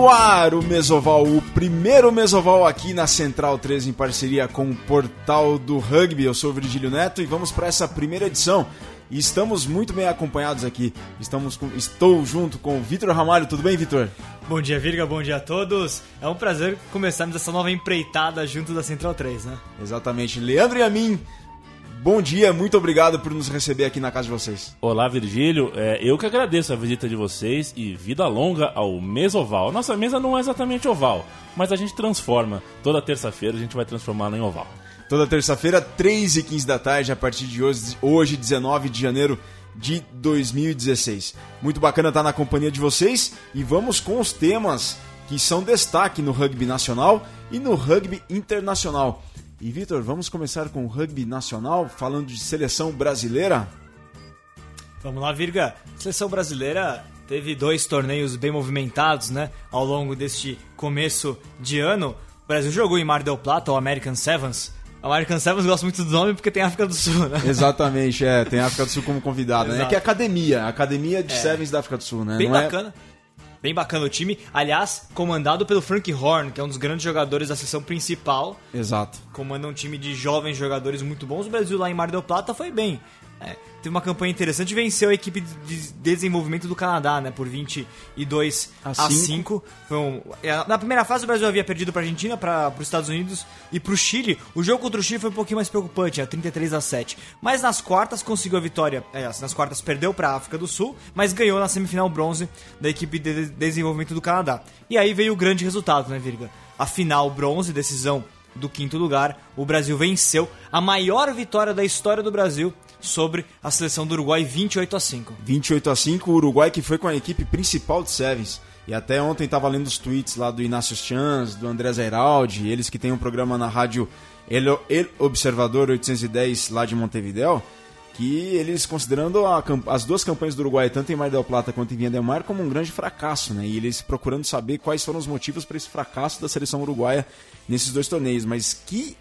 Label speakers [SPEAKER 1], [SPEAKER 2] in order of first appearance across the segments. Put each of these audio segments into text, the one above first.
[SPEAKER 1] no ar o Mesoval, o primeiro Mesoval aqui na Central 3 em parceria com o Portal do Rugby. Eu sou o Virgílio Neto e vamos para essa primeira edição. E estamos muito bem acompanhados aqui. Estamos com, estou junto com o Vitor Ramalho. Tudo bem, Vitor?
[SPEAKER 2] Bom dia, Virga. Bom dia a todos. É um prazer começarmos essa nova empreitada junto da Central 3, né?
[SPEAKER 1] Exatamente. Leandro e a mim. Bom dia, muito obrigado por nos receber aqui na casa de vocês.
[SPEAKER 3] Olá, Virgílio. É, eu que agradeço a visita de vocês e vida longa ao Mesoval. Nossa mesa não é exatamente oval, mas a gente transforma. Toda terça-feira a gente vai transformá-la em oval.
[SPEAKER 1] Toda terça-feira, 3 e 15 da tarde, a partir de hoje, hoje, 19 de janeiro de 2016. Muito bacana estar na companhia de vocês e vamos com os temas que são destaque no rugby nacional e no rugby internacional. E Vitor, vamos começar com o rugby nacional, falando de seleção brasileira?
[SPEAKER 2] Vamos lá, Virga. Seleção brasileira teve dois torneios bem movimentados, né, ao longo deste começo de ano. O Brasil jogou em Mar del Plata, o American Sevens. O American Sevens gosta muito do nome porque tem África do Sul, né?
[SPEAKER 1] Exatamente, é, tem a África do Sul como convidada, né? É que é academia, a academia de é. Sevens da África do Sul, né?
[SPEAKER 2] Bem Não é bacana. É... Bem bacana o time. Aliás, comandado pelo Frank Horn, que é um dos grandes jogadores da sessão principal.
[SPEAKER 1] Exato.
[SPEAKER 2] Comanda um time de jovens jogadores muito bons. O Brasil lá em Mar del Plata foi bem. É, teve uma campanha interessante, venceu a equipe de desenvolvimento do Canadá, né, por 22 a, a 5. Foi um, é, na primeira fase o Brasil havia perdido para a Argentina, para os Estados Unidos e para o Chile. O jogo contra o Chile foi um pouquinho mais preocupante, a 33 a 7. Mas nas quartas conseguiu a vitória. É, nas quartas perdeu para a África do Sul, mas ganhou na semifinal bronze da equipe de desenvolvimento do Canadá. E aí veio o grande resultado, né, Virga? A final bronze, decisão do quinto lugar, o Brasil venceu a maior vitória da história do Brasil sobre a seleção do Uruguai 28 a 5.
[SPEAKER 1] 28 a 5, o Uruguai que foi com a equipe principal de Sevens. E até ontem estava lendo os tweets lá do Inácio Chans, do André Zairaldi, eles que têm um programa na rádio El, El Observador 810 lá de Montevideo, que eles considerando a, as duas campanhas do Uruguai, tanto em Mar del Plata quanto em Vinha del Mar, como um grande fracasso, né? E eles procurando saber quais foram os motivos para esse fracasso da seleção uruguaia nesses dois torneios. Mas que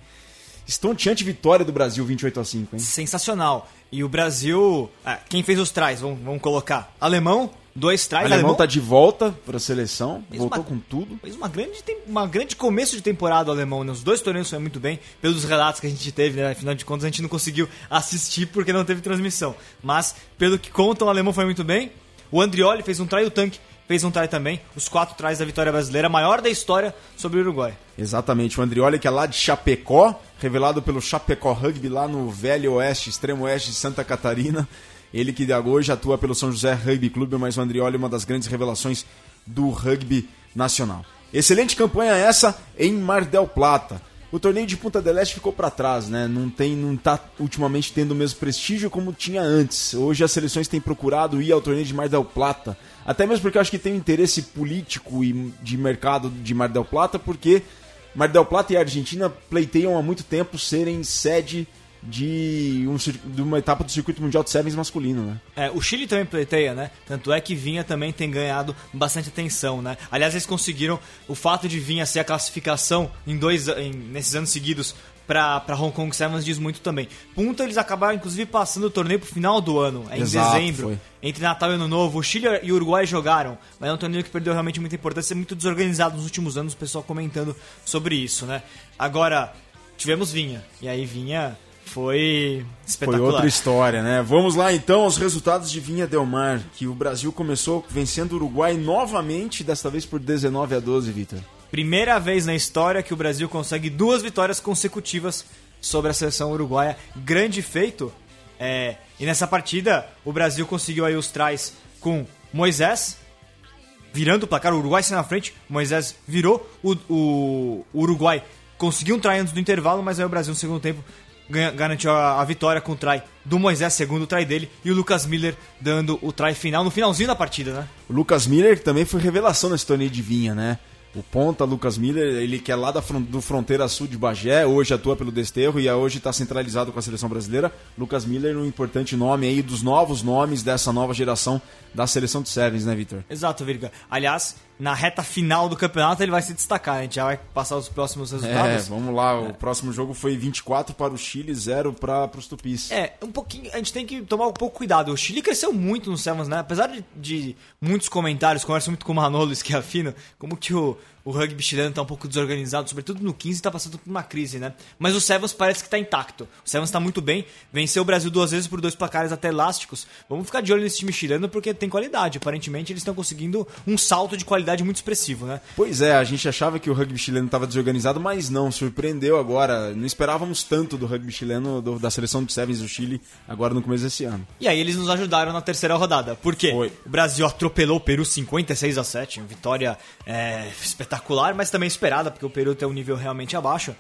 [SPEAKER 1] estonteante vitória do Brasil 28 a 5, hein?
[SPEAKER 2] Sensacional. E o Brasil, ah, quem fez os trás, vamos, vamos colocar. Alemão, dois trás.
[SPEAKER 1] Alemão, alemão tá de volta para a seleção, voltou uma, com tudo.
[SPEAKER 2] Fez uma grande, uma grande começo de temporada o alemão, né? Os dois torneios foi muito bem, pelos relatos que a gente teve, né? Afinal de contas, a gente não conseguiu assistir porque não teve transmissão. Mas, pelo que contam, o alemão foi muito bem. O Andrioli fez um try do tanque fez um try também, os quatro tries da vitória brasileira, maior da história sobre o Uruguai.
[SPEAKER 1] Exatamente, o Andrioli que é lá de Chapecó, revelado pelo Chapecó Rugby lá no Velho Oeste, extremo oeste de Santa Catarina. Ele que hoje atua pelo São José Rugby Clube, mas o Andrioli é uma das grandes revelações do rugby nacional. Excelente campanha essa em Mar del Plata. O torneio de Punta del Este ficou para trás, né? Não tem, não tá ultimamente tendo o mesmo prestígio como tinha antes. Hoje as seleções têm procurado ir ao torneio de Mar del Plata até mesmo porque eu acho que tem um interesse político e de mercado de Mar del Plata, porque Mar del Plata e a Argentina pleiteiam há muito tempo serem sede de, um, de uma etapa do circuito mundial de sevens masculino, né?
[SPEAKER 2] É, o Chile também pleiteia, né? Tanto é que Vinha também tem ganhado bastante atenção, né? Aliás, eles conseguiram o fato de Vinha ser a classificação em dois em, nesses anos seguidos para Hong Kong Sevens diz muito também. Punta eles acabaram inclusive passando o torneio pro final do ano, é em Exato, dezembro. Foi. Entre Natal e Ano Novo, o Chile e o Uruguai jogaram, mas é um torneio que perdeu realmente muita importância, é muito desorganizado nos últimos anos, o pessoal comentando sobre isso, né? Agora, tivemos Vinha, e aí Vinha foi espetacular.
[SPEAKER 1] Foi outra história, né? Vamos lá então aos resultados de Vinha Del Mar, que o Brasil começou vencendo o Uruguai novamente, desta vez por 19 a 12, Vitor.
[SPEAKER 2] Primeira vez na história que o Brasil consegue duas vitórias consecutivas sobre a seleção uruguaia. Grande feito. É, e nessa partida, o Brasil conseguiu aí os trás com Moisés, virando o placar. O Uruguai saiu na frente, Moisés virou. O, o, o Uruguai conseguiu um try antes do intervalo, mas aí o Brasil no segundo tempo garantiu a, a, vitória com o try do Moisés, segundo o try dele, e o Lucas Miller dando o try final no finalzinho da partida, né?
[SPEAKER 1] O Lucas Miller também foi revelação nesse torneio de vinha, né? O ponta Lucas Miller, ele que é lá da, do Fronteira Sul de Bagé, hoje atua pelo Desterro e hoje está centralizado com a seleção brasileira. Lucas Miller, um importante nome aí dos novos nomes dessa nova geração da seleção de Sevens, né, Vitor?
[SPEAKER 2] Exato, Virga. Aliás, na reta final do campeonato ele vai se destacar. A gente já vai passar os próximos resultados.
[SPEAKER 1] É, vamos lá. O próximo jogo foi 24 para o Chile, 0 para os Tupis.
[SPEAKER 2] É, um pouquinho. A gente tem que tomar um pouco cuidado. O Chile cresceu muito no Sevens, né? Apesar de, de muitos comentários, converso muito com o Manolo Schiaffino, como que o, o rugby chileno está um pouco desorganizado, sobretudo no 15 está passando por uma crise, né? Mas o Sevens parece que está intacto. O Sevens está muito bem, venceu o Brasil duas vezes por dois placares até elásticos. Vamos ficar de olho nesse time chileno porque tem qualidade. Aparentemente eles estão conseguindo um salto de qualidade muito expressivo, né?
[SPEAKER 1] Pois é, a gente achava que o rugby chileno estava desorganizado, mas não, surpreendeu agora. Não esperávamos tanto do rugby chileno, do, da seleção do Sevens do Chile, agora no começo desse ano.
[SPEAKER 2] E aí eles nos ajudaram na terceira rodada. Por quê? Foi. O Brasil atropelou o Peru 56 a 7, uma vitória é, espetacular, mas também esperada, porque o Peru tem um nível realmente abaixo.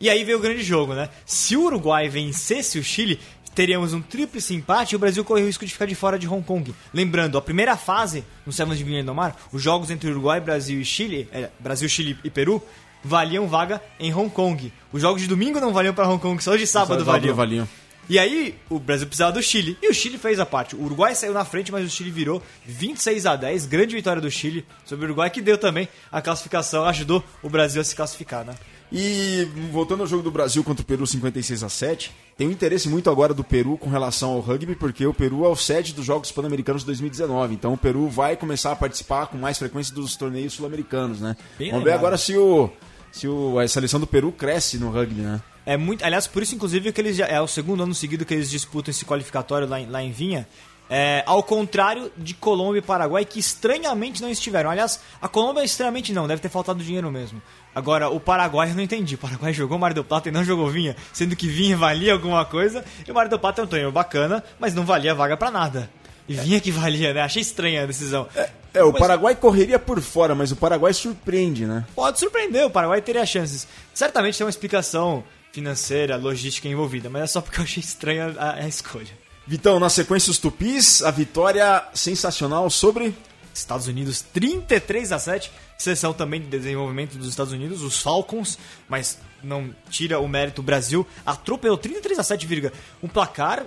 [SPEAKER 2] E aí veio o grande jogo, né? Se o Uruguai vencesse o Chile, teríamos um tríplice empate e o Brasil corre o risco de ficar de fora de Hong Kong. Lembrando, a primeira fase no Sevens de Vinha do Mar, os jogos entre Uruguai, Brasil e Chile, é, Brasil, Chile e Peru, valiam vaga em Hong Kong. Os jogos de domingo não valiam para Hong Kong, só de sábado valiam. valiam. E aí, o Brasil precisava do Chile. E o Chile fez a parte. O Uruguai saiu na frente, mas o Chile virou 26 a 10. Grande vitória do Chile sobre o Uruguai, que deu também a classificação, ajudou o Brasil a se classificar, né?
[SPEAKER 1] E voltando ao jogo do Brasil contra o Peru 56 a 7, tem um interesse muito agora do Peru com relação ao rugby, porque o Peru é o sede dos Jogos Pan-Americanos de 2019. Então o Peru vai começar a participar com mais frequência dos torneios sul-americanos, né? Bem Vamos legal. ver agora se o se o, a seleção do Peru cresce no rugby, né?
[SPEAKER 2] É muito, aliás, por isso inclusive que eles já, é o segundo ano seguido que eles disputam esse qualificatório lá em, lá em Vinha. É, ao contrário de Colômbia e Paraguai, que estranhamente não estiveram. Aliás, a Colômbia estranhamente não, deve ter faltado dinheiro mesmo. Agora, o Paraguai eu não entendi. O Paraguai jogou Mar del Plata e não jogou Vinha, sendo que Vinha valia alguma coisa, e o Mar del Plata é um torneio bacana, mas não valia vaga para nada. E vinha que valia, né? Achei estranha a decisão.
[SPEAKER 1] É, é o mas... Paraguai correria por fora, mas o Paraguai surpreende, né?
[SPEAKER 2] Pode surpreender, o Paraguai teria chances. Certamente tem uma explicação financeira, logística envolvida, mas é só porque eu achei estranha a, a escolha.
[SPEAKER 1] Vitão, na sequência os Tupis, a vitória sensacional sobre
[SPEAKER 2] Estados Unidos 33 a 7, sessão também de desenvolvimento dos Estados Unidos, os Falcons, mas não tira o mérito o Brasil, atropelou 33 a 7, virga, um placar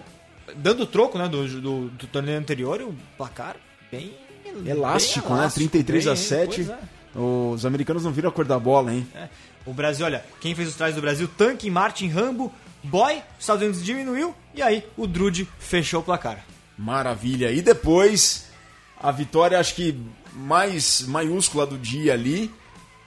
[SPEAKER 2] dando troco, né, do, do, do torneio anterior, um placar bem
[SPEAKER 1] elástico, bem né? 33 bem, a 7. É. Os americanos não viram a cor da bola, hein? É.
[SPEAKER 2] O Brasil, olha, quem fez os trajes do Brasil? Tanque, Martin, Rambo, Boy, Estados Unidos diminuiu e aí o Drude fechou o placar.
[SPEAKER 1] Maravilha. E depois, a vitória, acho que mais maiúscula do dia ali,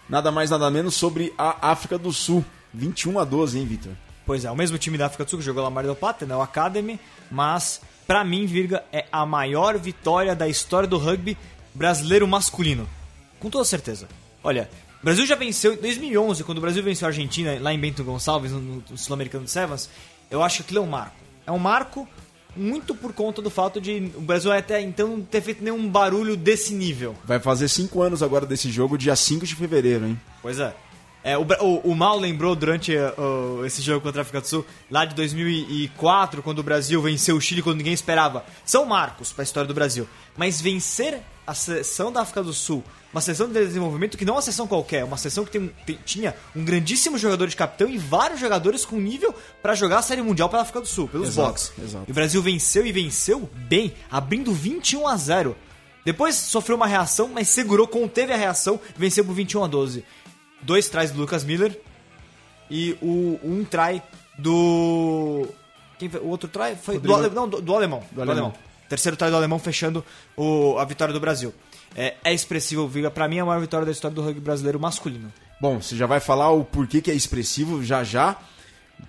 [SPEAKER 1] nada mais nada menos sobre a África do Sul. 21 a 12, hein, Vitor?
[SPEAKER 2] Pois é, o mesmo time da África do Sul que jogou lá Mar del Plata, né, o Academy, mas para mim, Virga, é a maior vitória da história do rugby brasileiro masculino. Com toda certeza. Olha, Brasil já venceu em 2011, quando o Brasil venceu a Argentina lá em Bento Gonçalves, no, no Sul-Americano de Sevens. Eu acho que aquilo é um marco. É um marco muito por conta do fato de o Brasil até então não ter feito nenhum barulho desse nível.
[SPEAKER 1] Vai fazer cinco anos agora desse jogo, dia 5 de fevereiro, hein?
[SPEAKER 2] Pois é. É, o, o, o, Mal lembrou durante uh, esse jogo contra a África do Sul, lá de 2004, quando o Brasil venceu o Chile quando ninguém esperava. São marcos para a história do Brasil. Mas vencer a seleção da África do Sul, uma seleção de desenvolvimento que não é uma seleção qualquer, uma seleção que tem, tem, tinha um grandíssimo jogador de capitão e vários jogadores com nível para jogar a Série Mundial pela África do Sul, pelos exato, Box. Exato. E o Brasil venceu e venceu bem, abrindo 21 a 0. Depois sofreu uma reação, mas segurou, conteve a reação, venceu por 21 a 12 dois tries do Lucas Miller e o um try do. Quem foi? O outro try foi do, ale... Não, do, do, alemão. Do, do alemão. alemão. Terceiro try do alemão fechando o... a vitória do Brasil. É, é expressivo. Pra mim é a maior vitória da história do rugby brasileiro masculino.
[SPEAKER 1] Bom, você já vai falar o porquê que é expressivo já já.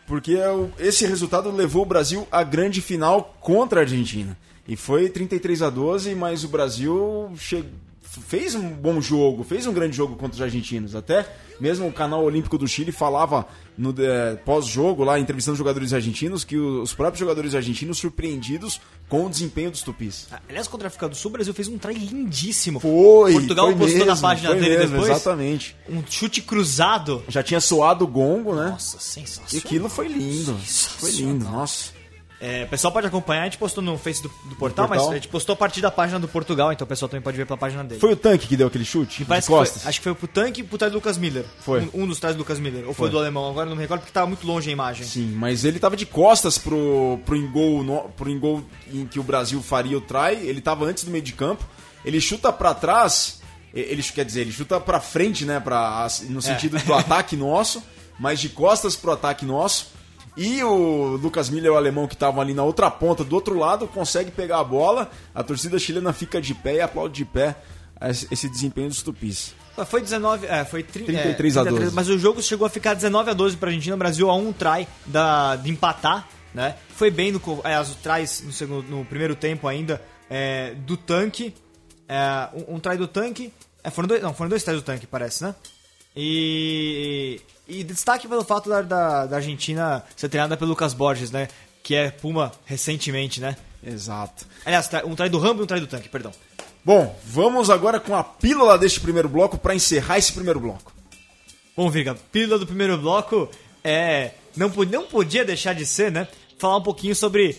[SPEAKER 1] Porque é esse resultado levou o Brasil à grande final contra a Argentina. E foi 33 a 12, mas o Brasil chegou fez um bom jogo, fez um grande jogo contra os argentinos. Até mesmo o canal Olímpico do Chile falava no é, pós-jogo, lá entrevistando jogadores argentinos, que os próprios jogadores argentinos surpreendidos com o desempenho dos tupis.
[SPEAKER 2] Ah, aliás, contra a África do Sul, o Brasil fez um try lindíssimo.
[SPEAKER 1] Foi!
[SPEAKER 2] Portugal
[SPEAKER 1] foi
[SPEAKER 2] postou
[SPEAKER 1] mesmo,
[SPEAKER 2] na página dele
[SPEAKER 1] mesmo,
[SPEAKER 2] depois.
[SPEAKER 1] Exatamente.
[SPEAKER 2] Um chute cruzado.
[SPEAKER 1] Já tinha soado o gongo, né?
[SPEAKER 2] Nossa, sensacional.
[SPEAKER 1] E aquilo foi lindo. Foi lindo, nossa.
[SPEAKER 2] É, o pessoal pode acompanhar, a gente postou no Face do, do portal, portal, mas a gente postou a partir da página do Portugal, então o pessoal também pode ver pela página dele.
[SPEAKER 1] Foi o tanque que deu aquele chute?
[SPEAKER 2] De costas? Foi, acho que foi pro tanque e pro trás do Lucas Miller.
[SPEAKER 1] Foi.
[SPEAKER 2] Um, um dos trás do Lucas Miller. Ou foi, foi do alemão, agora não me recordo porque tava muito longe a imagem.
[SPEAKER 1] Sim, mas ele tava de costas pro, pro engol, no, pro engol em que o Brasil faria o try, ele tava antes do meio de campo, ele chuta para trás Ele quer dizer, ele chuta pra frente, né? Pra, no sentido é. do ataque nosso, mas de costas pro ataque nosso. E o Lucas Miller, o alemão que estava ali na outra ponta, do outro lado, consegue pegar a bola. A torcida chilena fica de pé e aplaude de pé esse desempenho dos Tupis.
[SPEAKER 2] Foi 19, é, foi 30,
[SPEAKER 1] 33 é, a 12.
[SPEAKER 2] Mas o jogo chegou a ficar 19 a 12 para a Argentina, o Brasil a um try da, de empatar, né? Foi bem no é, as tries no, segundo, no primeiro tempo ainda é, do tanque, é, um, um try do tanque, é, foram dois, não, foram dois tries do tanque, parece, né? E, e destaque pelo fato da, da, da Argentina ser treinada pelo Lucas Borges, né? Que é Puma recentemente, né?
[SPEAKER 1] Exato.
[SPEAKER 2] Aliás, um try do Rambo e um try do tanque, perdão.
[SPEAKER 1] Bom, vamos agora com a pílula deste primeiro bloco para encerrar esse primeiro bloco.
[SPEAKER 2] Bom, Viga, pílula do primeiro bloco é não, não podia deixar de ser, né? Falar um pouquinho sobre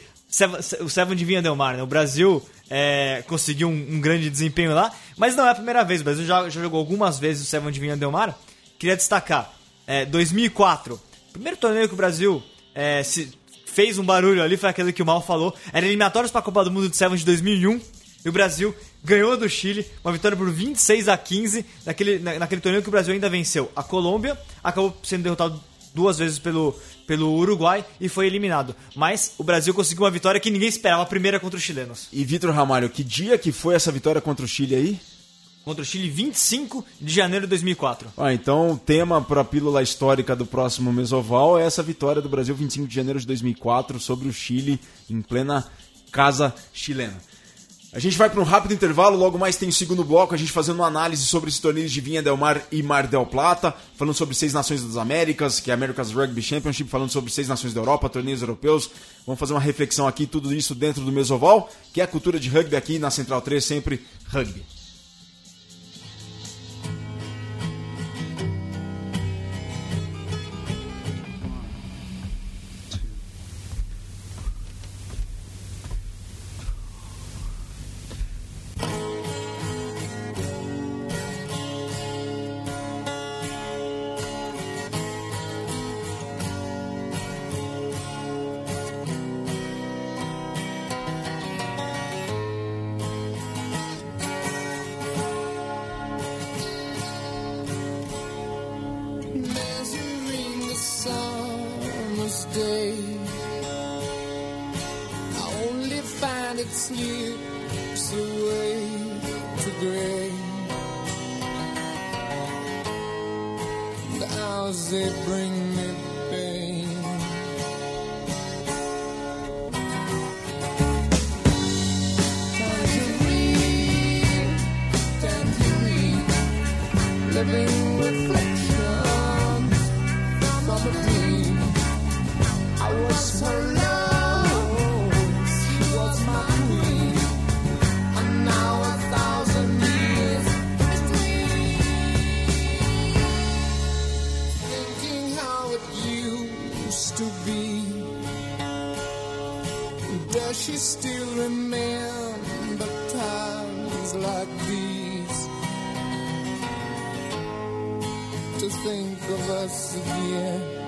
[SPEAKER 2] o Seven de Vinha Del Mar. Né? O Brasil é, conseguiu um, um, grande desempenho lá, mas não é a primeira vez. O Brasil já, já jogou algumas vezes o Seven de Vinha Del Mar. Queria destacar, é, 2004, primeiro torneio que o Brasil é, se, fez um barulho ali, foi aquele que o Mal falou. Era eliminatórios para a Copa do Mundo de Seven de 2001 e o Brasil ganhou do Chile, uma vitória por 26 a 15 naquele, naquele torneio que o Brasil ainda venceu. A Colômbia acabou sendo derrotado duas vezes pelo, pelo Uruguai e foi eliminado. Mas o Brasil conseguiu uma vitória que ninguém esperava, a primeira contra os chilenos.
[SPEAKER 1] E Vitor Ramalho, que dia que foi essa vitória contra o Chile aí?
[SPEAKER 2] Contra o Chile, 25 de janeiro de 2004.
[SPEAKER 1] Ah, então o tema para a pílula histórica do próximo Mesoval é essa vitória do Brasil 25 de janeiro de 2004 sobre o Chile em plena casa chilena. A gente vai para um rápido intervalo, logo mais tem o segundo bloco, a gente fazendo uma análise sobre os torneios de Vinha Del Mar e Mar del Plata, falando sobre seis nações das Américas, que é a America's Rugby Championship, falando sobre seis nações da Europa, torneios europeus. Vamos fazer uma reflexão aqui, tudo isso dentro do Mesoval, que é a cultura de rugby aqui na Central 3, sempre rugby. us again.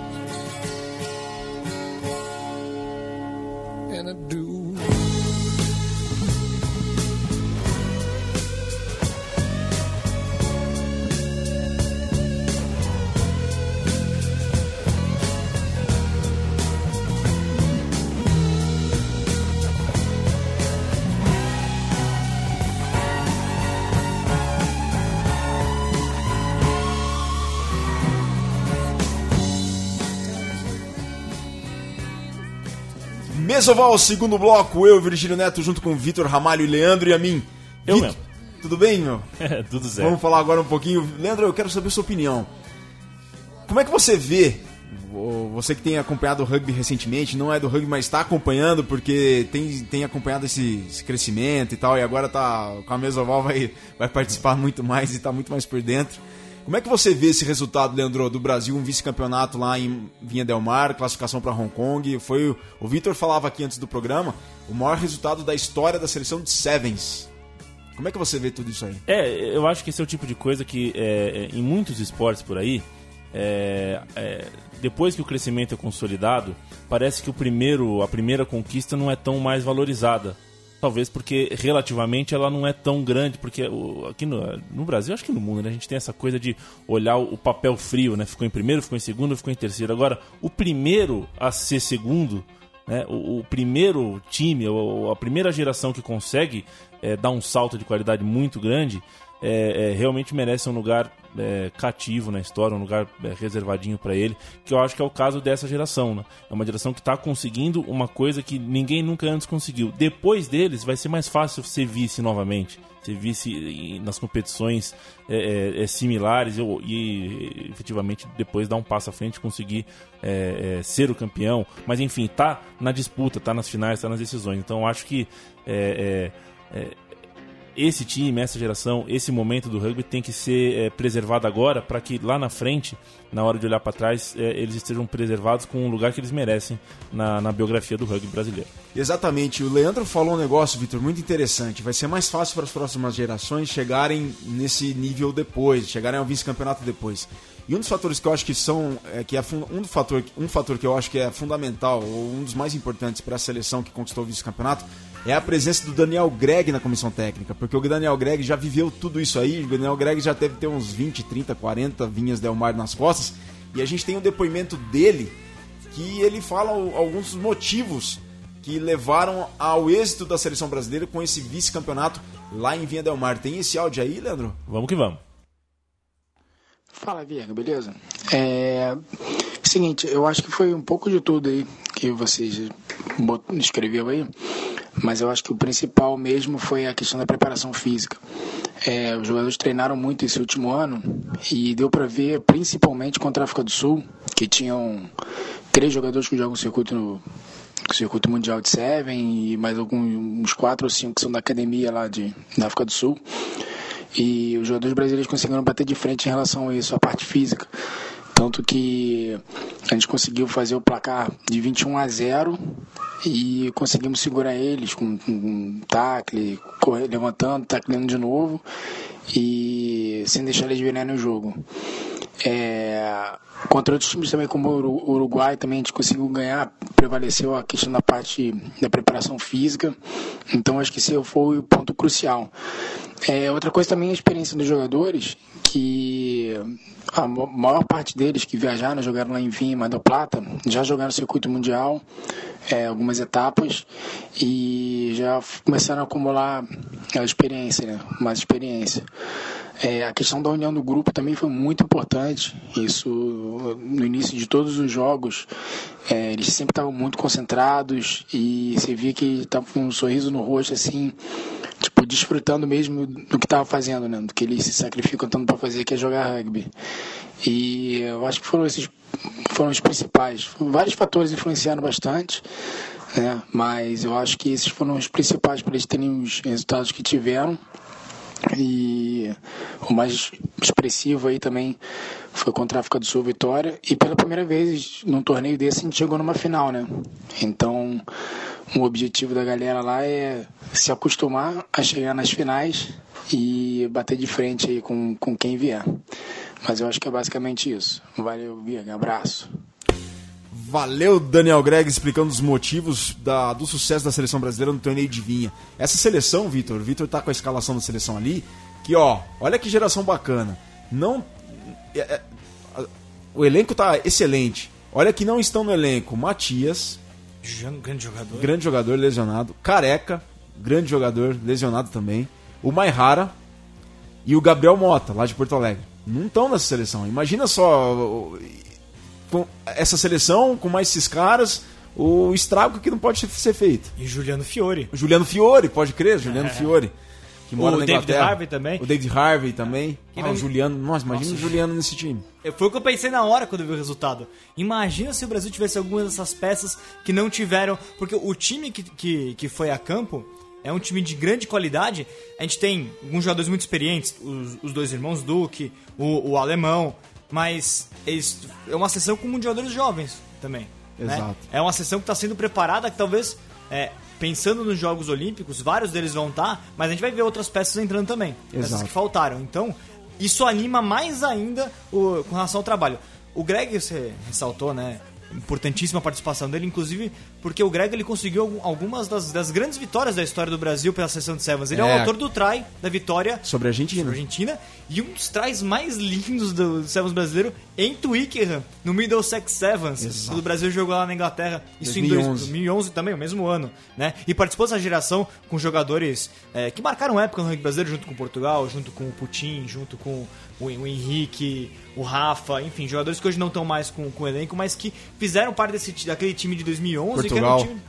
[SPEAKER 1] Mesoval, segundo bloco, eu, Virgílio Neto, junto com Vitor Ramalho e Leandro e a mim.
[SPEAKER 3] Eu Vitor, mesmo.
[SPEAKER 1] Tudo bem, meu?
[SPEAKER 3] É, tudo certo.
[SPEAKER 1] Vamos falar agora um pouquinho. Leandro, eu quero saber a sua opinião. Como é que você vê, você que tem acompanhado o rugby recentemente, não é do rugby, mas está acompanhando porque tem, tem acompanhado esse, esse, crescimento e tal, e agora tá com a Mesoval vai, vai participar muito mais e está muito mais por dentro. Como é que você vê esse resultado, Leandro, do Brasil, um vice-campeonato lá em Vinha Del Mar, classificação para Hong Kong? Foi o, Vitor falava aqui antes do programa, o maior resultado da história da seleção de Sevens. Como é que você vê tudo isso aí?
[SPEAKER 3] É, eu acho que esse é o tipo de coisa que é, é em muitos esportes por aí, é, é, depois que o crescimento é consolidado, parece que o primeiro, a primeira conquista não é tão mais valorizada. Talvez porque relativamente ela não é tão grande, porque aqui no, no Brasil, acho que no mundo, né, a gente tem essa coisa de olhar o, o, papel frio, né? Ficou em primeiro, ficou em segundo, ficou em terceiro. Agora, o primeiro a ser segundo, né, o, o primeiro time, a primeira geração que consegue é, dar um salto de qualidade muito grande, é, é, realmente merece um lugar é, cativo na história, um lugar é, reservadinho para ele, que eu acho que é o caso dessa geração. Né? É uma geração que está conseguindo uma coisa que ninguém nunca antes conseguiu. Depois deles, vai ser mais fácil ser vice novamente, ser vice nas competições é, é, similares e, e, efetivamente depois dar um passo à frente, conseguir ser o campeão. Mas enfim, tá na disputa, tá nas finais, tá nas decisões. Então eu acho que é, esse time, essa geração, esse momento do rugby tem que ser é, preservado agora para que lá na frente, na hora de olhar para trás, é, eles estejam preservados com o lugar que eles merecem na, na, biografia do rugby brasileiro.
[SPEAKER 1] Exatamente. O Leandro falou um negócio, Vitor, muito interessante. Vai ser mais fácil para as próximas gerações chegarem nesse nível depois, chegarem ao vice-campeonato depois. E um dos fatores que eu acho que são, é, que é um fator, um fator que eu acho que é fundamental, ou um dos mais importantes para a seleção que conquistou o vice-campeonato, é a presença do Daniel Greg na comissão técnica, porque o Daniel Greg já viveu tudo isso aí, o Daniel Greg já deve ter uns 20, 30, 40 vinhas Del Mar nas costas, e a gente tem um depoimento dele que ele fala alguns motivos que levaram ao êxito da seleção brasileira com esse vice-campeonato lá em Vinha Del Mar. Tem esse áudio aí, Leandro?
[SPEAKER 3] Vamos que vamos.
[SPEAKER 4] Fala, Viega, beleza? É. Seguinte, eu acho que foi um pouco de tudo aí que vocês escreveu aí mas eu acho que o principal mesmo foi a questão da preparação física. É, os jogadores treinaram muito esse último ano e deu para ver, principalmente contra a África do Sul, que tinham três jogadores que jogam circuito no circuito mundial de Seven e mais alguns uns quatro ou cinco que são da academia lá de, da África do Sul. E os jogadores brasileiros conseguiram bater de frente em relação a isso, a parte física. Tanto que a gente conseguiu fazer o placar de 21 a 0 e conseguimos segurar eles com, um tacle, correr, levantando, tacleando de novo e sem deixar eles virarem o jogo. É, contra outros times também, como o Uruguai, também a gente conseguiu ganhar, prevaleceu a questão da parte da preparação física. Então acho que esse foi o ponto crucial. É, outra coisa também é a experiência dos jogadores, que a maior parte deles que viajaram, jogaram lá em Mar del Plata, já jogaram no circuito mundial, é, algumas etapas, e já começaram a acumular a experiência, né? mais experiência. É, a questão da união do grupo também foi muito importante. Isso no início de todos os jogos, é, eles sempre estavam muito concentrados e você via que estava com um sorriso no rosto assim, tipo desfrutando mesmo do que estava fazendo, né? Do que eles se sacrificam tanto para fazer, que é jogar rugby. E eu acho que foram esses foram os principais. Vários fatores influenciaram bastante. Né? Mas eu acho que esses foram os principais para eles terem os resultados que tiveram. E o mais expressivo aí também foi contra a África do Sul Vitória. E pela primeira vez num torneio desse a gente chegou numa final, né? Então o objetivo da galera lá é se acostumar a chegar nas finais e bater de frente aí com, com quem vier. Mas eu acho que é basicamente isso. Valeu, Virga. Abraço.
[SPEAKER 1] Valeu, Daniel Greg, explicando os motivos da, do sucesso da seleção brasileira no torneio de vinha. Essa seleção, Vitor, o Vitor tá com a escalação da seleção ali, que ó, olha que geração bacana. Não. É, é, o elenco tá excelente. Olha que não estão no elenco Matias.
[SPEAKER 2] Grande jogador.
[SPEAKER 1] Grande jogador lesionado. Careca, grande jogador lesionado também. O Maihara e o Gabriel Mota, lá de Porto Alegre. Não estão nessa seleção. Imagina só com essa seleção, com mais esses caras, o estrago que não pode ser feito.
[SPEAKER 2] E Juliano Fiore.
[SPEAKER 1] O Juliano Fiore, pode crer, Juliano é. Fiore.
[SPEAKER 2] Que mora o na David Harvey também.
[SPEAKER 1] O David Harvey também. Ah, o Juliano. Nossa, imagina Nossa, o Juliano nesse time.
[SPEAKER 2] Foi o que eu pensei na hora quando eu vi o resultado. Imagina se o Brasil tivesse algumas dessas peças que não tiveram. Porque o time que, que, que foi a campo é um time de grande qualidade. A gente tem alguns jogadores muito experientes, os, os dois irmãos Duque, o, o alemão, mas eles, é uma sessão com jogadores jovens também. Né? Exato. Né? É uma sessão que está sendo preparada que talvez, é, pensando nos Jogos Olímpicos, vários deles vão estar, tá, mas a gente vai ver outras peças entrando também. Exato. Peças que faltaram. Então, isso anima mais ainda o, com relação ao trabalho. O Greg, você ressaltou, né? importantíssima participação dele, inclusive porque o Greg ele conseguiu algumas das, das grandes vitórias da história do Brasil pela seleção de Sevens. Ele é, é o autor do try da vitória
[SPEAKER 1] sobre a Argentina.
[SPEAKER 2] Sobre a Argentina e um dos tries mais lindos do Sevens brasileiro em Twickenham, no Middlesex Sevens, Exato. quando o Brasil jogou lá na Inglaterra. Isso 2011. em 2011 também, o mesmo ano, né? E participou dessa geração com jogadores é, que marcaram época no rugby brasileiro, junto com Portugal, junto com o Putin, junto com o, o Henrique, o Rafa, enfim, jogadores que hoje não estão mais com, com o elenco, mas que fizeram parte desse, daquele time de 2011,
[SPEAKER 1] Portugal.
[SPEAKER 2] time,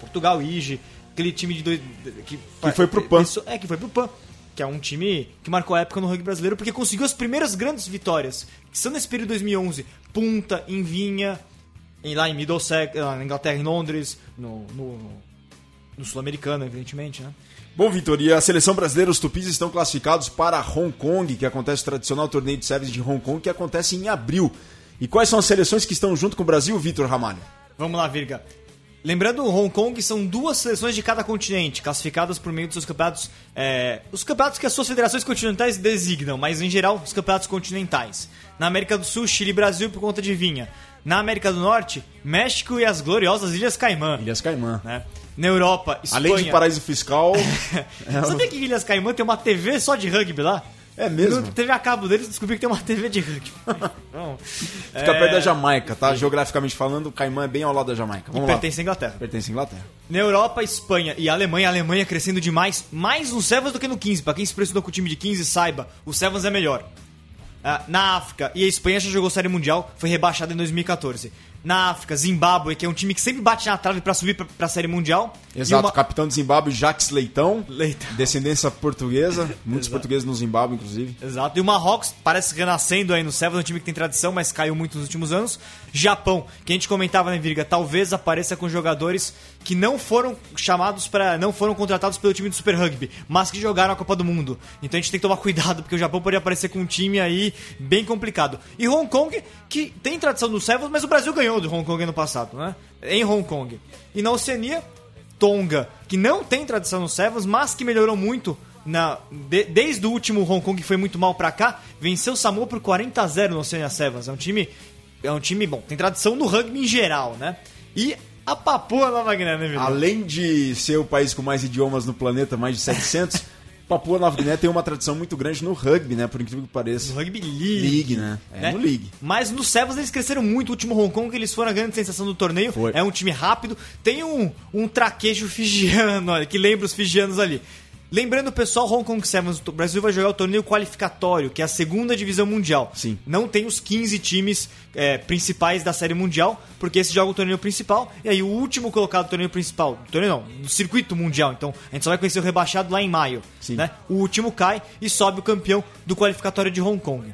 [SPEAKER 2] Portugal, Ige, aquele time de dois,
[SPEAKER 1] que, que foi pro PAN.
[SPEAKER 2] É, que foi pro PAN. Que é um time que marcou a época no rugby brasileiro porque conseguiu as primeiras grandes vitórias, que são nesse período de 2011. Punta, em Vinha, em, lá em Middlesex, na Inglaterra, em Londres, no, no, no Sul-Americano, evidentemente, né?
[SPEAKER 1] Bom, Vitor, e a seleção brasileira, os tupis estão classificados para Hong Kong, que acontece o tradicional torneio de Sevens de Hong Kong, que acontece em abril. E quais são as seleções que estão junto com o Brasil, Vitor Ramalho?
[SPEAKER 2] Vamos lá, Virga. Lembrando, Hong Kong são duas seleções de cada continente, classificadas por meio dos seus campeonatos. É, os campeonatos que as suas federações continentais designam, mas em geral, os campeonatos continentais. Na América do Sul, Chile e Brasil por conta de vinha. Na América do Norte, México e as gloriosas Ilhas Caimã.
[SPEAKER 1] Ilhas Caimã.
[SPEAKER 2] Né? Na Europa, Espanha.
[SPEAKER 1] Além de paraíso fiscal.
[SPEAKER 2] é... Sabia que Ilhas Caimã tem uma TV só de rugby lá?
[SPEAKER 1] É mesmo?
[SPEAKER 2] TV a cabo deles descobri que tem uma TV de rugby.
[SPEAKER 1] Fica é... perto da Jamaica, tá? Geograficamente falando, o Caimã é bem ao lado da Jamaica. Vamos
[SPEAKER 2] e pertence à Inglaterra.
[SPEAKER 1] Pertence à Inglaterra.
[SPEAKER 2] Na Europa, Espanha e Alemanha. A Alemanha crescendo demais. Mais no Sevens do que no 15. Pra quem se impressionou com o time de 15, saiba, o Sevens é melhor. Uh, na África, e a Espanha já jogou Série Mundial, foi rebaixada em 2014 na África, Zimbábue, que é um time que sempre bate na trave para subir para a Série Mundial.
[SPEAKER 1] Exato, uma... capitão de Zimbábue, Jacques Leitão, Leitão. descendência portuguesa, muitos portugueses no Zimbábue, inclusive.
[SPEAKER 2] Exato, e o Marrocos parece renascendo aí no Sevens, um time que tem tradição, mas caiu muito nos últimos anos. Japão, que a gente comentava, né, Virga, talvez apareça com jogadores que não foram chamados para, não foram contratados pelo time do Super Rugby, mas que jogaram a Copa do Mundo. Então a gente tem que tomar cuidado, porque o Japão poderia aparecer com um time aí bem complicado. E Hong Kong, que tem tradição no Sevens, mas o Brasil ganhou ganhou do Hong Kong ano passado, né? Em Hong Kong. E na Oceania, Tonga, que não tem tradição no Sevens, mas que melhorou muito na, de, desde o último Hong Kong que foi muito mal para cá, venceu o Samoa por 40 a 0 no Oceania Sevens. É um time é um time bom, tem tradição no rugby em geral, né? E a Papua Nova Guiné, né,
[SPEAKER 1] Além de ser o país com mais idiomas no planeta, mais de 700, Papua Nova Guiné tem uma tradição muito grande no rugby, né? Por incrível que pareça.
[SPEAKER 2] No rugby league.
[SPEAKER 1] League, né? É, né? no league.
[SPEAKER 2] Mas no Sevens eles cresceram muito. O último Hong Kong, eles foram a grande sensação do torneio. Foi. É um time rápido. Tem um, um traquejo fijiano, olha, que lembra os fijianos ali. Lembrando, pessoal, Hong Kong Sevens, o Brasil vai jogar o torneio qualificatório, que é a segunda divisão mundial.
[SPEAKER 1] Sim.
[SPEAKER 2] Não tem os 15 times é, principais da série mundial, porque esse joga o torneio principal, e aí o último colocado do torneio principal, do torneio não, do circuito mundial, então a gente só vai conhecer o rebaixado lá em maio.
[SPEAKER 1] Sim.
[SPEAKER 2] Né? O último cai e sobe o campeão do qualificatório de Hong Kong.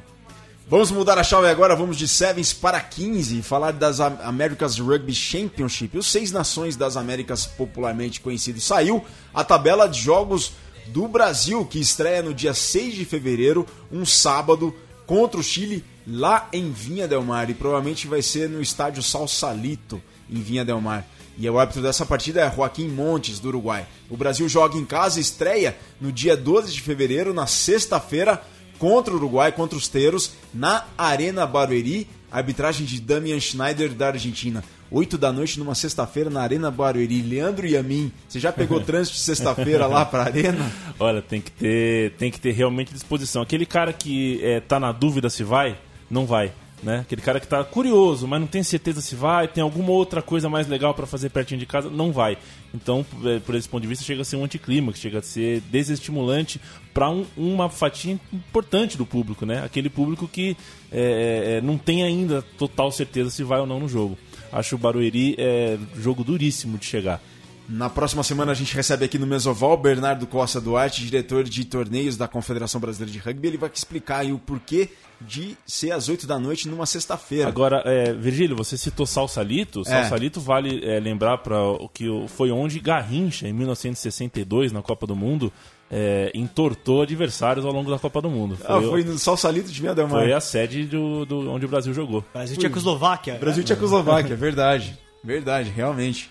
[SPEAKER 1] Vamos mudar a chave agora, vamos de Sevens para 15 e falar das Americas Rugby Championship, os seis nações das Américas popularmente conhecidos. Saiu a tabela de jogos do Brasil, que estreia no dia 6 de fevereiro, um sábado, contra o Chile, lá em Vinha Del Mar. E provavelmente vai ser no estádio Salsalito, em Vinha Del Mar. E o árbitro dessa partida é Joaquim Montes, do Uruguai. O Brasil joga em casa, estreia no dia 12 de fevereiro, na sexta-feira, contra o Uruguai, contra os Teros, na Arena Barueri. Arbitragem de Damian Schneider, da Argentina. 8 da noite numa sexta-feira na Arena Barueri. Leandro e a mim, você já pegou trânsito de sexta-feira lá pra Arena?
[SPEAKER 3] Olha, tem que ter, tem que ter realmente disposição. Aquele cara que é, tá na dúvida se vai, não vai. Né? Aquele cara que tá curioso, mas não tem certeza se vai, tem alguma outra coisa mais legal para fazer pertinho de casa, não vai. Então, é, por esse ponto de vista, chega a ser um anticlímax, chega a ser desestimulante para um, uma fatia importante do público, né? Aquele público que é, é, não tem ainda total certeza se vai ou não no jogo. Acho o Barueri é jogo duríssimo de chegar.
[SPEAKER 1] Na próxima semana a gente recebe aqui no Mesoval Bernardo Costa Duarte, diretor de torneios da Confederação Brasileira de Rugby. Ele vai explicar aí o porquê de ser às 8 da noite numa sexta-feira.
[SPEAKER 3] Agora, é, Virgílio, você citou Salsalito. É. Salsalito vale é, lembrar para o que foi onde Garrincha, em 1962, na Copa do Mundo, é, entortou adversários ao longo da Copa do Mundo.
[SPEAKER 1] Foi, ah, foi no Salsalito de Vinha
[SPEAKER 3] Foi a sede do, do, onde o Brasil jogou.
[SPEAKER 2] Brasil e Tchecoslováquia.
[SPEAKER 1] Brasil e Tchecoslováquia, verdade. Verdade, realmente.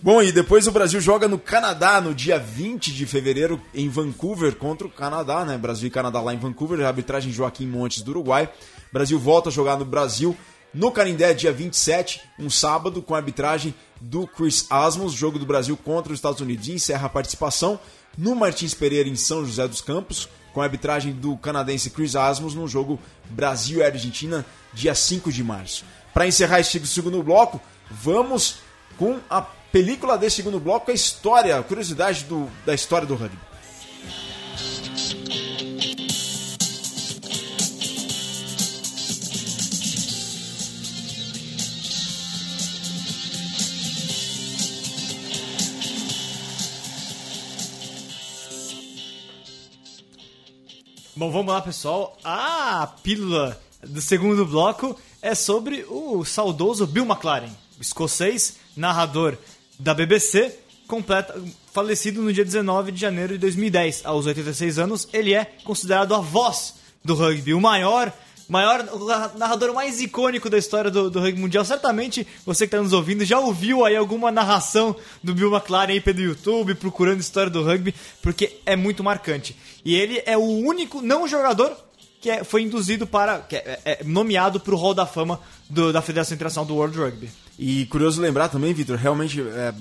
[SPEAKER 1] Bom, e depois o Brasil joga no Canadá no dia 20 de fevereiro em Vancouver contra o Canadá, né? Brasil e Canadá lá em Vancouver, arbitragem Joaquim Montes do Uruguai. Brasil volta a jogar no Brasil no Canindé, dia 27, um sábado, com a arbitragem do Chris Asmus, jogo do Brasil contra os Estados Unidos, e encerra a participação no Martins Pereira, em São José dos Campos, com a arbitragem do canadense Chris Asmus, no jogo Brasil e Argentina, dia 5 de março. Para encerrar este segundo bloco, vamos com a película desse segundo bloco, a história, a curiosidade do, da história do rugby.
[SPEAKER 2] Bom, vamos lá, pessoal. A pílula do segundo bloco é sobre o saudoso Bill McLaren, escocês, narrador da BBC, completa, falecido no dia 19 de janeiro de 2010. Aos 86 anos, ele é considerado a voz do rugby, o maior maior o narrador mais icônico da história do, do rugby mundial. Certamente você que está nos ouvindo já ouviu aí alguma narração do Bill McLaren aí pelo YouTube, procurando história do rugby, porque é muito marcante. E ele é o único não jogador que é, foi induzido para. que é, é nomeado para o Hall da Fama do, da Federação Internacional do World Rugby.
[SPEAKER 1] E curioso lembrar também, Vitor, realmente, é,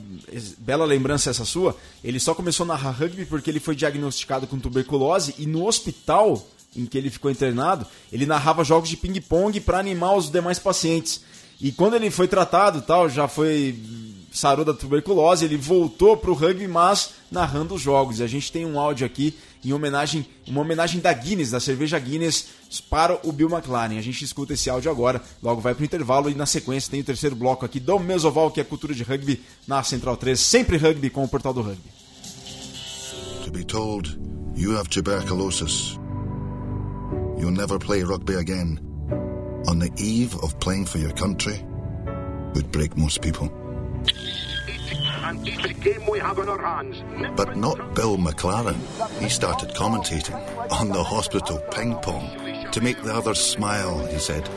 [SPEAKER 1] bela lembrança essa sua, ele só começou a narrar rugby porque ele foi diagnosticado com tuberculose e no hospital em que ele ficou internado, ele narrava jogos de ping-pong para animar os demais pacientes. E quando ele foi tratado, tal, já foi sarou da tuberculose, ele voltou para o rugby, mas narrando os jogos. E a gente tem um áudio aqui em homenagem, uma homenagem da Guinness, da cerveja Guinness, para o Bill McLaren. A gente escuta esse áudio agora, logo vai para o intervalo e na sequência tem o terceiro bloco aqui do Mesoval, que é cultura de rugby na Central 3, sempre rugby com o portal do rugby. To be told you have tuberculosis. You'll never play rugby again, on the eve of playing for your country, would break most people. But not Bill McLaren. He started commentating on the hospital ping pong to make the others smile, he said.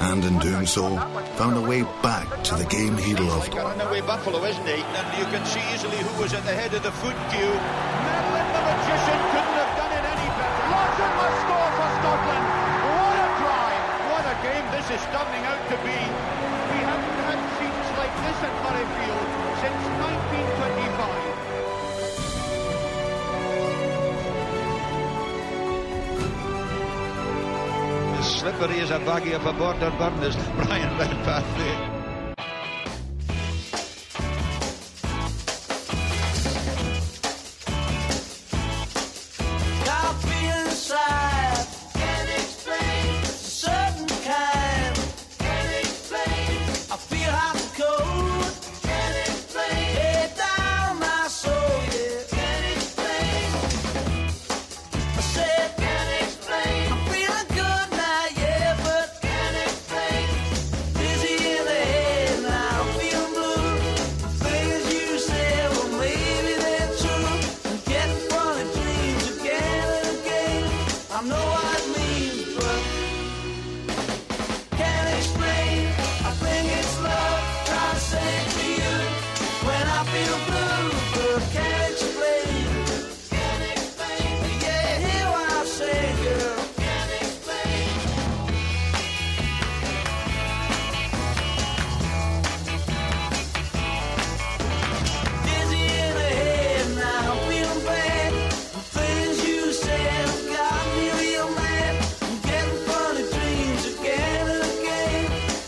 [SPEAKER 1] And in doing so, found a way back to the game he loved. Got in way Buffalo, isn't he? And you can see easily who was at the head of the foot queue. Slippery as a baggy of a border burn as Brian Redpath there.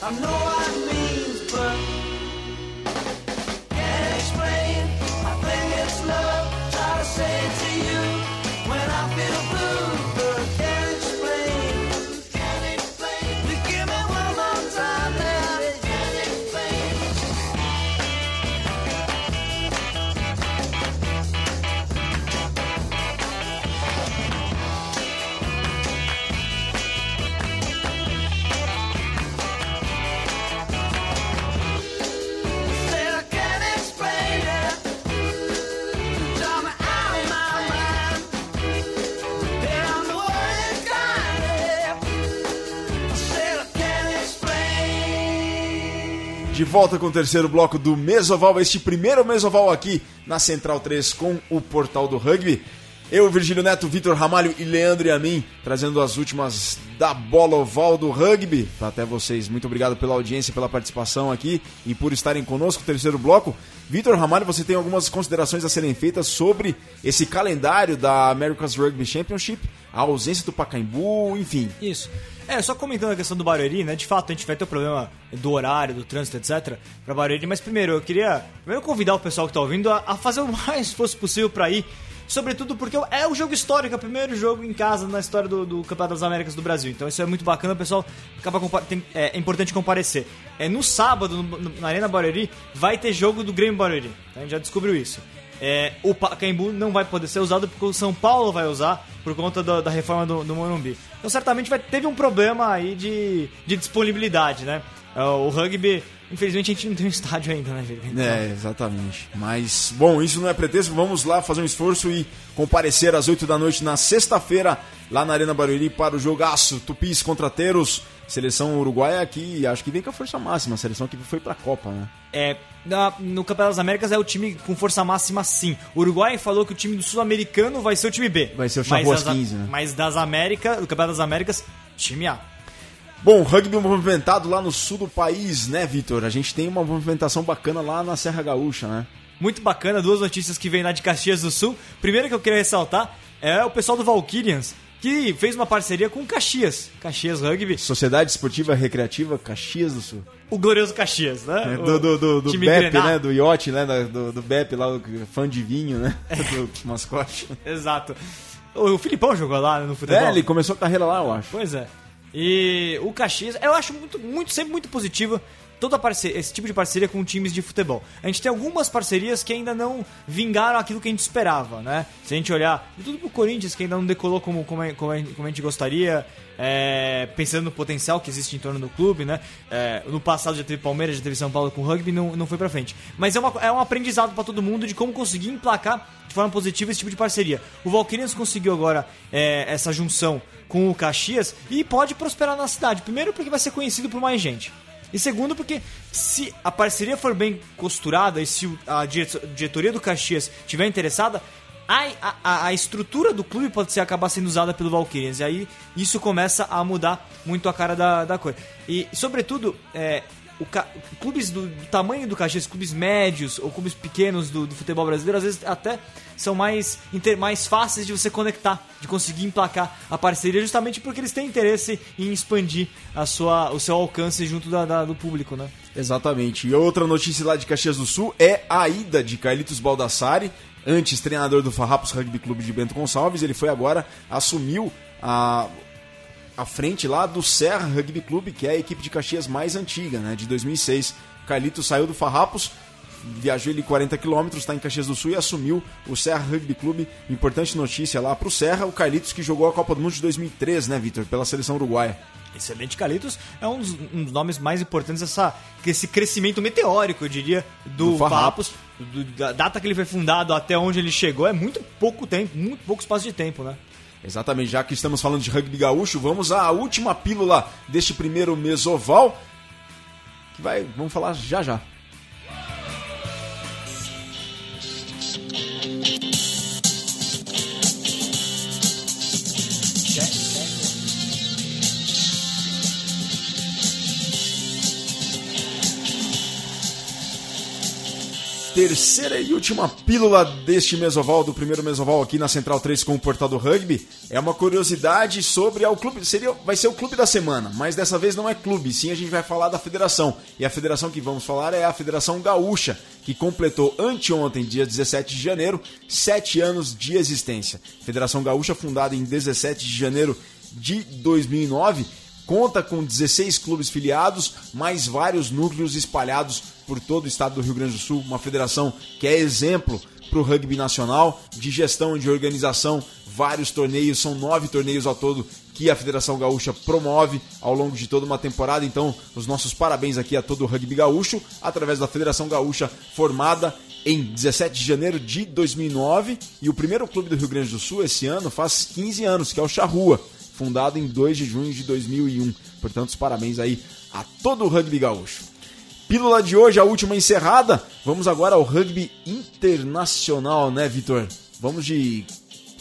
[SPEAKER 1] De volta com o terceiro bloco do Mesoval, este primeiro Mesoval aqui na Central 3 com o Portal do Rugby. Eu, Virgílio Neto, Vitor Ramalho e Leandro e a mim, trazendo as últimas da bola oval do rugby. Até vocês, muito obrigado pela audiência, pela participação aqui e por estarem conosco no terceiro bloco. Vitor Ramalho, você tem algumas considerações a serem feitas sobre esse calendário da America's Rugby Championship, a ausência do Pacaembu, enfim.
[SPEAKER 2] Isso. É, só comentando a questão do Barueri, né? De fato, a gente vai ter o problema do horário, do trânsito, etc. para Barueri, mas primeiro, eu queria primeiro convidar o pessoal que tá ouvindo a, a fazer o mais esforço possível para ir sobretudo porque é o jogo histórico, é o primeiro jogo em casa na história do, do Campeonato das Américas do Brasil. Então isso é muito bacana, o pessoal acaba tem, é, é, importante comparecer. É no sábado, no, na Arena Barueri, vai ter jogo do Grêmio Barueri. A gente já descobriu isso. É, o Pacaembu não vai poder ser usado porque o São Paulo vai usar por conta da reforma do, do Morumbi. Então certamente vai, teve um problema aí de, de disponibilidade, né? É, o rugby Infelizmente a gente não tem um estádio ainda, né?
[SPEAKER 1] Então... É, exatamente. Mas, bom, isso não é pretexto. Vamos lá fazer um esforço e comparecer às 8 da noite na sexta-feira, lá na Arena Barueri, para o jogaço Tupis contra Teros. Seleção uruguaia que acho que vem com a força máxima, a seleção que foi pra Copa, né?
[SPEAKER 2] É, na, no Campeonato das Américas é o time com força máxima sim. O Uruguai falou que o time do Sul-Americano vai ser o time B.
[SPEAKER 1] Vai ser o Charruas 15, né?
[SPEAKER 2] Mas das Américas, do Campeonato das Américas, time A.
[SPEAKER 1] Bom, rugby movimentado lá no sul do país, né, Vitor? A gente tem uma movimentação bacana lá na Serra Gaúcha, né?
[SPEAKER 2] Muito bacana, duas notícias que vêm lá de Caxias do Sul. Primeiro que eu queria ressaltar é o pessoal do Valkyrians, que fez uma parceria com Caxias, Caxias Rugby.
[SPEAKER 1] Sociedade Esportiva Recreativa Caxias do Sul.
[SPEAKER 2] O glorioso Caxias, né?
[SPEAKER 1] É, do, do, do, do BEP, né? Do iote, né? Do, do BEP lá, fã de vinho, né? do mascote.
[SPEAKER 2] Exato. O Filipão jogou lá no futebol.
[SPEAKER 1] É, ele começou a carreira lá, eu acho.
[SPEAKER 2] Pois é. E o Caxias, eu acho muito, muito sempre muito positivo toda parceria, esse tipo de parceria com times de futebol. A gente tem algumas parcerias que ainda não vingaram aquilo que a gente esperava, né? Se a gente olhar tudo pro Corinthians, que ainda não decolou como, como, como, como a gente gostaria, é, pensando no potencial que existe em torno do clube, né? É, no passado já teve Palmeiras, já teve São Paulo com rugby, não, não foi pra frente. Mas é, uma, é um aprendizado para todo mundo de como conseguir emplacar de forma positiva esse tipo de parceria. O Valkyrians conseguiu agora é, essa junção com o Caxias e pode prosperar na cidade. Primeiro, porque vai ser conhecido por mais gente. E segundo, porque se a parceria for bem costurada e se a diretoria do Caxias estiver interessada, a, a, a, estrutura do clube pode ser acabar sendo usada pelo Valkyrians. E aí isso começa a mudar muito a cara da, da coisa. E, sobretudo, é, o, clubes do, do, tamanho do Caxias, clubes médios ou clubes pequenos do, do futebol brasileiro, às vezes até são mais, inter, mais fáceis de você conectar, de conseguir emplacar a parceria, justamente porque eles têm interesse em expandir a sua, o seu alcance junto da, da, do público, né?
[SPEAKER 1] Exatamente. E outra notícia lá de Caxias do Sul é a ida de Carlitos Baldassari, antes treinador do Farrapos Rugby Clube de Bento Gonçalves. Ele foi agora, assumiu a, a frente lá do Serra Rugby Clube, que é a equipe de Caxias mais antiga, né, de 2006. Carlitos saiu do Farrapos, viajou ele 40 quilômetros, está em Caxias do Sul e assumiu o Serra Rugby Clube. Importante notícia lá para o Serra, o Carlitos que jogou a Copa do Mundo de 2003, né, Vitor, pela seleção uruguaia.
[SPEAKER 2] Excelente Carlitos é um dos, um dos, nomes mais importantes dessa esse crescimento meteórico, eu diria, do, do Farrapos. Do, da data que ele foi fundado até onde ele chegou é muito pouco tempo, muito pouco espaço de tempo, né?
[SPEAKER 1] Exatamente, já que estamos falando de rugby gaúcho, vamos à última pílula deste primeiro mesoval. Que vai, vamos falar já já. Terceira e última pílula deste mesoval, do primeiro mesoval aqui na Central 3 com o Portal do Rugby, é uma curiosidade sobre o clube, seria, vai ser o clube da semana, mas dessa vez não é clube, sim a gente vai falar da federação. E a federação que vamos falar é a Federação Gaúcha, que completou anteontem, dia 17 de janeiro, sete anos de existência. Federação Gaúcha fundada em 17 de janeiro de 2009 conta com 16 clubes filiados, mais vários núcleos espalhados por todo o estado do Rio Grande do Sul, uma federação que é exemplo para o rugby nacional, de gestão, de organização, vários torneios, são nove torneios ao todo que a Federação Gaúcha promove ao longo de toda uma temporada. Então, os nossos parabéns aqui a todo o rugby gaúcho, através da Federação Gaúcha, formada em 17 de janeiro de 2009. E o primeiro clube do Rio Grande do Sul esse ano faz 15 anos, que é o Charrua fundado em 2 de junho de 2001. Portanto, os parabéns aí a todo o rugby gaúcho. Pílula de hoje, a última encerrada. Vamos agora ao rugby internacional, né, Vitor? Vamos de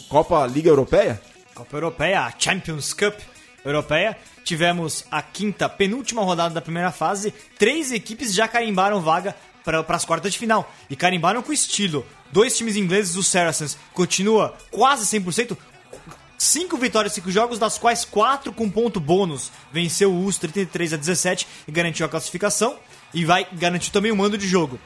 [SPEAKER 1] Copa Liga Europeia?
[SPEAKER 2] Copa Europeia, a Champions Cup Europeia. Tivemos a quinta, penúltima rodada da primeira fase. Três equipes já carimbaram vaga para as quartas de final. E carimbaram com estilo. Dois times ingleses, o Saracens, continua quase 100%. Cinco vitórias, cinco jogos, das quais quatro com ponto bônus. Venceu o US 33 a 17 e garantiu a classificação. E vai garantir também o mando de jogo.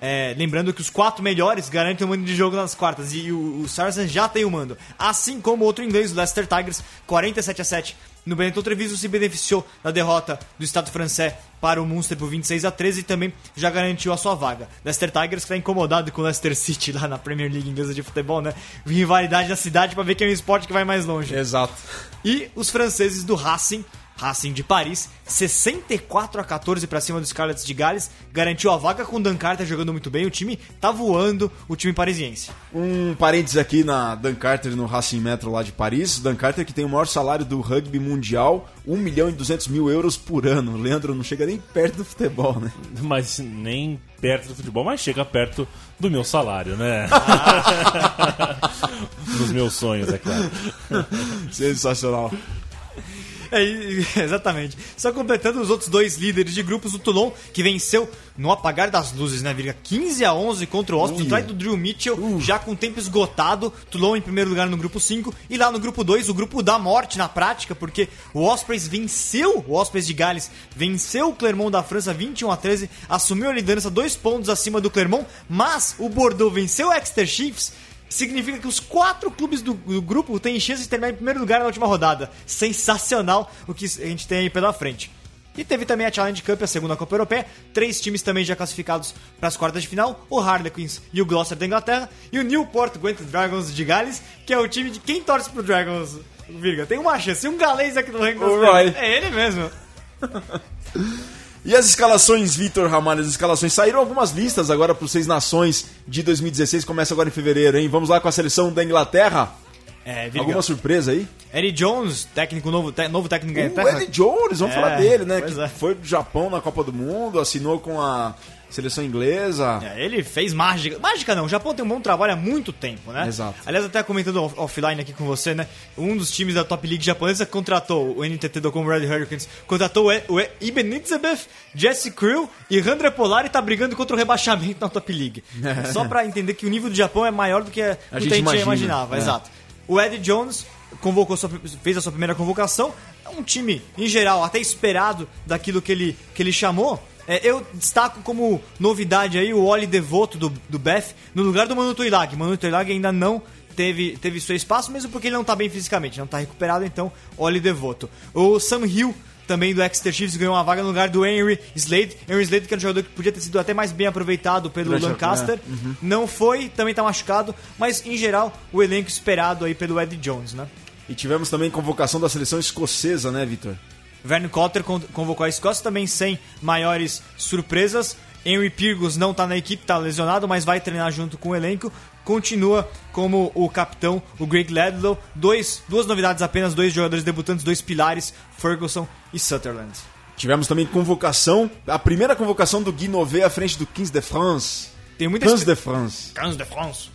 [SPEAKER 2] É, lembrando que os quatro melhores garantem o mando de jogo nas quartas e o, o já tem o mando. Assim como outro inglês, o Leicester Tigers, 47 a 7 no Benetton Treviso se beneficiou da derrota do Estado francês para o Munster por 26 a 13 e também já garantiu a sua vaga. Leicester Tigers que está incomodado com o Leicester City lá na Premier League inglesa de futebol, né? Rivalidade da cidade para ver quem é o esporte que vai mais longe.
[SPEAKER 1] Exato.
[SPEAKER 2] E os franceses do Racing Racing de Paris, 64 a 14 para cima dos Scarlets de Gales, garantiu a vaga com o Dan Carter jogando muito bem. O time tá voando, o time parisiense.
[SPEAKER 1] Um parênteses aqui na Dan Carter no Racing Metro lá de Paris. Dan Carter que tem o maior salário do rugby mundial, 1 milhão e 200 mil euros por ano. Leandro não chega nem perto do futebol, né?
[SPEAKER 3] Mas nem perto do futebol, mas chega perto do meu salário, né? Dos meus sonhos, é claro.
[SPEAKER 1] Sensacional.
[SPEAKER 2] É, exatamente. Só completando os outros dois líderes de grupos, o Toulon, que venceu no apagar das luzes, né, Virga? 15 a 11 contra o Austin Try do Drew Mitchell, uh. já com tempo esgotado. Toulon em primeiro lugar no grupo 5. E lá no grupo 2, o grupo da morte na prática, porque o Ospreys venceu, o Ospreys de Gales venceu o Clermont da França 21 a 13, assumiu a liderança dois pontos acima do Clermont, mas o Bordeaux venceu o Exeter Chiefs significa que os quatro clubes do, do, grupo têm chance de terminar em primeiro lugar na última rodada. Sensacional o que a gente tem aí pela frente. E teve também a Challenge Cup, a segunda Copa Europeia. Três times também já classificados para as quartas de final: o Harlequins e o Gloucester da Inglaterra. E o Newport Gwent Dragons de Gales, que é o time de quem torce pro Dragons, Virga. Tem uma chance, um galês aqui do Rango. É ele mesmo.
[SPEAKER 1] E as escalações, Vitor Ramalho, as escalações saíram algumas listas agora para os Seis Nações de 2016, começa agora em fevereiro, hein? Vamos lá com a seleção da Inglaterra. É, Alguma surpresa aí?
[SPEAKER 2] Eddie Jones, técnico novo, novo técnico da
[SPEAKER 1] Inglaterra. O Eddie Jones, vamos é, falar dele, né? Que é. foi pro Japão na Copa do Mundo, assinou com a seleção inglesa.
[SPEAKER 2] É, ele fez mágica. Mágica não, o Japão tem um bom trabalho há muito tempo, né?
[SPEAKER 1] Exato.
[SPEAKER 2] Aliás, até comentando offline aqui com você, né? Um dos times da Top League japonesa contratou o NTT Docom Red Hurricanes, contratou o Nitzebeth, Jesse Crew e Randre Polari tá brigando contra o rebaixamento na Top League. Só para entender que o nível do Japão é maior do que a, a, gente, a gente imaginava. É. Exato. O Eddie Jones convocou sua, fez a sua primeira convocação. É um time, em geral, até esperado daquilo que ele, que ele chamou. É, eu destaco como novidade aí o Oli Devoto do, do Beth no lugar do Manu Tuilag. Manu Tuilag ainda não teve, teve seu espaço, mesmo porque ele não está bem fisicamente, não está recuperado, então Oli Devoto. O Sam Hill também do Exeter Chiefs ganhou uma vaga no lugar do Henry Slade. Henry Slade, que era um jogador que podia ter sido até mais bem aproveitado pelo Durante Lancaster. A... Uhum. Não foi, também está machucado, mas em geral o elenco esperado aí pelo Eddie Jones, né?
[SPEAKER 1] E tivemos também convocação da seleção escocesa, né, Vitor?
[SPEAKER 2] Verne Cotter convocou a Escócia também sem maiores surpresas. Henry Pirgos não está na equipe, está lesionado, mas vai treinar junto com o elenco. Continua como o capitão, o Greg Ledlow. Dois, duas novidades apenas, dois jogadores debutantes, dois pilares, Ferguson e Sutherland.
[SPEAKER 1] Tivemos também convocação, a primeira convocação do Guy Nové à frente do 15 de France.
[SPEAKER 2] Tem muita
[SPEAKER 1] 15 de France.
[SPEAKER 2] 15 de France.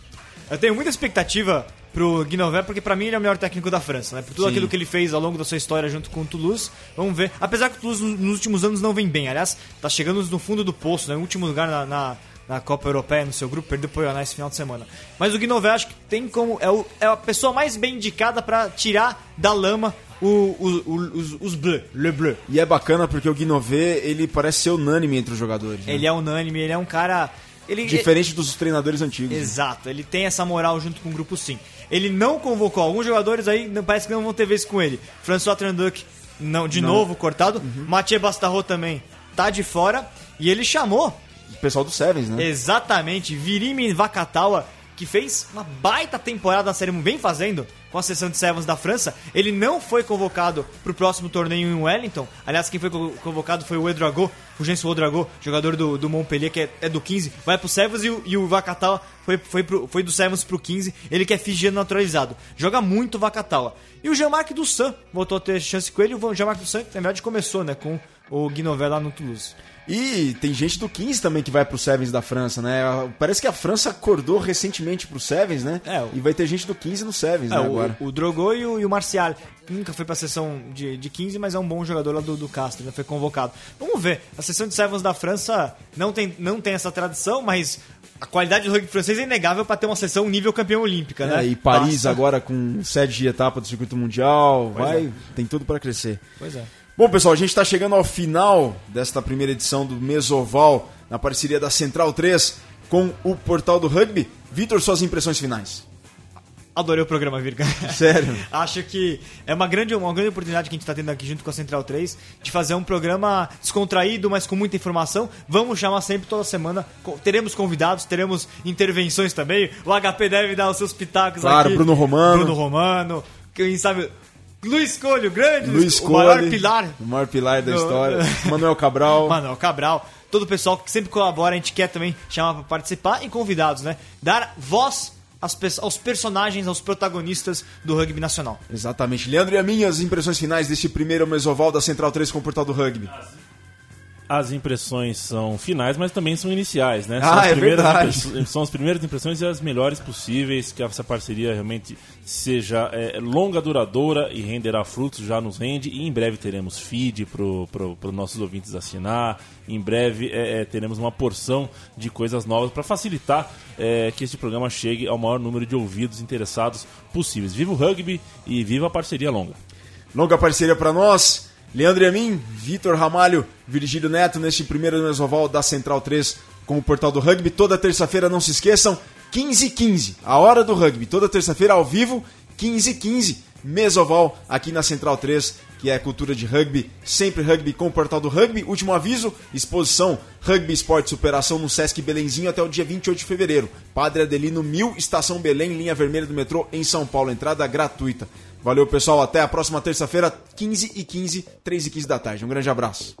[SPEAKER 2] Eu tenho muita expectativa pro Guinovet, porque para mim ele é o melhor técnico da França, né? Por tudo Sim. aquilo que ele fez ao longo da sua história junto com o Toulouse. Vamos ver. Apesar que o Toulouse nos últimos anos não vem bem, aliás, tá chegando no fundo do poço, né? Em último lugar na, na, na Copa Europeia, no seu grupo, perdeu pro Ioná esse final de semana. Mas o Guinovet acho que tem como. É, o, é a pessoa mais bem indicada para tirar da lama o, o, o, os, os bleu, le bleu.
[SPEAKER 1] E é bacana porque o Guinovet, ele parece ser unânime entre os jogadores.
[SPEAKER 2] Né? Ele é unânime, ele é um cara. Ele,
[SPEAKER 1] Diferente ele... dos treinadores antigos.
[SPEAKER 2] Exato, ele tem essa moral junto com o grupo sim. Ele não convocou alguns jogadores aí, parece que não vão ter vez com ele. François Tranduc, não, de não. novo cortado. Uhum. Mathieu Bastarro também tá de fora. E ele chamou.
[SPEAKER 1] O pessoal do Sevens, né?
[SPEAKER 2] Exatamente. Virimi Vakatawa, que fez uma baita temporada na série, vem fazendo. com a seleção de Sevens da França. Ele não foi convocado para o próximo torneio em Wellington. Aliás, quem foi convocado foi o Edrago, o Jenson jogador do, do Montpellier, que é, é do 15. Vai pro Sevens e, o, e o Vakatawa foi, foi, pro, foi do Sevens pro 15. Ele que é figiano naturalizado. Joga muito o Vakatawa. E o Jean-Marc Dussan voltou a ter chance com ele. O Jean-Marc Dussan, na verdade, começou né, com o Guinovet lá no Toulouse.
[SPEAKER 1] E tem gente do 15 também que vai pro Sevens da França, né? Parece que a França acordou recentemente pro Sevens, né? É, o... E vai ter gente do 15 no Sevens, é, né,
[SPEAKER 2] o,
[SPEAKER 1] agora.
[SPEAKER 2] O Drogo e o, e o Marcial. Nunca foi pra sessão de, de 15, mas é um bom jogador lá do, do Castro, né? Foi convocado. Vamos ver. A sessão de Sevens da França não tem, não tem essa tradição, mas a qualidade do rugby francês é inegável para ter uma sessão nível campeão olímpica, né?
[SPEAKER 1] É, e Paris Passa. agora com sede de etapa do circuito mundial, pois vai, é. tem tudo para crescer.
[SPEAKER 2] Pois é.
[SPEAKER 1] Bom, pessoal, a gente está chegando ao final desta primeira edição do Mesoval, na parceria da Central 3 com o Portal do Rugby. Vitor, suas impressões finais.
[SPEAKER 2] Adorei o programa, Virga.
[SPEAKER 1] Sério?
[SPEAKER 2] Acho que é uma grande, uma grande oportunidade que a gente está tendo aqui junto com a Central 3 de fazer um programa descontraído, mas com muita informação. Vamos chamar sempre toda semana. Teremos convidados, teremos intervenções também. O HP deve dar os seus pitacos
[SPEAKER 1] claro,
[SPEAKER 2] aqui.
[SPEAKER 1] Claro, Bruno Romano.
[SPEAKER 2] Bruno Romano. Quem sabe Luiz Colho, grande
[SPEAKER 1] Luiz
[SPEAKER 2] o maior pilar.
[SPEAKER 1] O maior pilar da história. Manuel Cabral.
[SPEAKER 2] Manuel Cabral. Todo o pessoal que sempre colabora, a gente quer também chamar para participar e convidados, né? Dar voz aos personagens, aos protagonistas do rugby nacional.
[SPEAKER 1] Exatamente. Leandro e a minhas impressões finais deste primeiro mesoval da Central 3 com o Portal do Rugby
[SPEAKER 3] as impressões são finais, mas também são iniciais, né?
[SPEAKER 1] São
[SPEAKER 3] ah,
[SPEAKER 1] é verdade.
[SPEAKER 3] São as primeiras impressões e as melhores possíveis, que essa parceria realmente seja é, longa, duradoura e renderá frutos, já nos rende. E em breve teremos feed para pro nossos ouvintes assinar. Em breve é, é, teremos uma porção de coisas novas para facilitar que este programa chegue ao maior número de ouvidos interessados possíveis. Viva o rugby e viva a parceria longa.
[SPEAKER 1] Longa parceria para nós. Leandro a mim, Vitor Ramalho, Virgílio Neto, neste primeiro mesoval da Central 3 com o Portal do Rugby. Toda terça-feira, não se esqueçam, 15 15 a hora do rugby. Toda terça-feira ao vivo, 15 15 mesoval aqui na Central 3, que é cultura de rugby, sempre rugby com o Portal do Rugby. Último aviso, exposição Rugby Esporte Superação no Sesc Belenzinho até o dia 28 de fevereiro. Padre Adelino 1000, Estação Belém, linha vermelha do metrô em São Paulo, entrada gratuita. Valeu, pessoal. Até a próxima terça-feira, 15 e 15, 3 e 15 da tarde. Um grande abraço.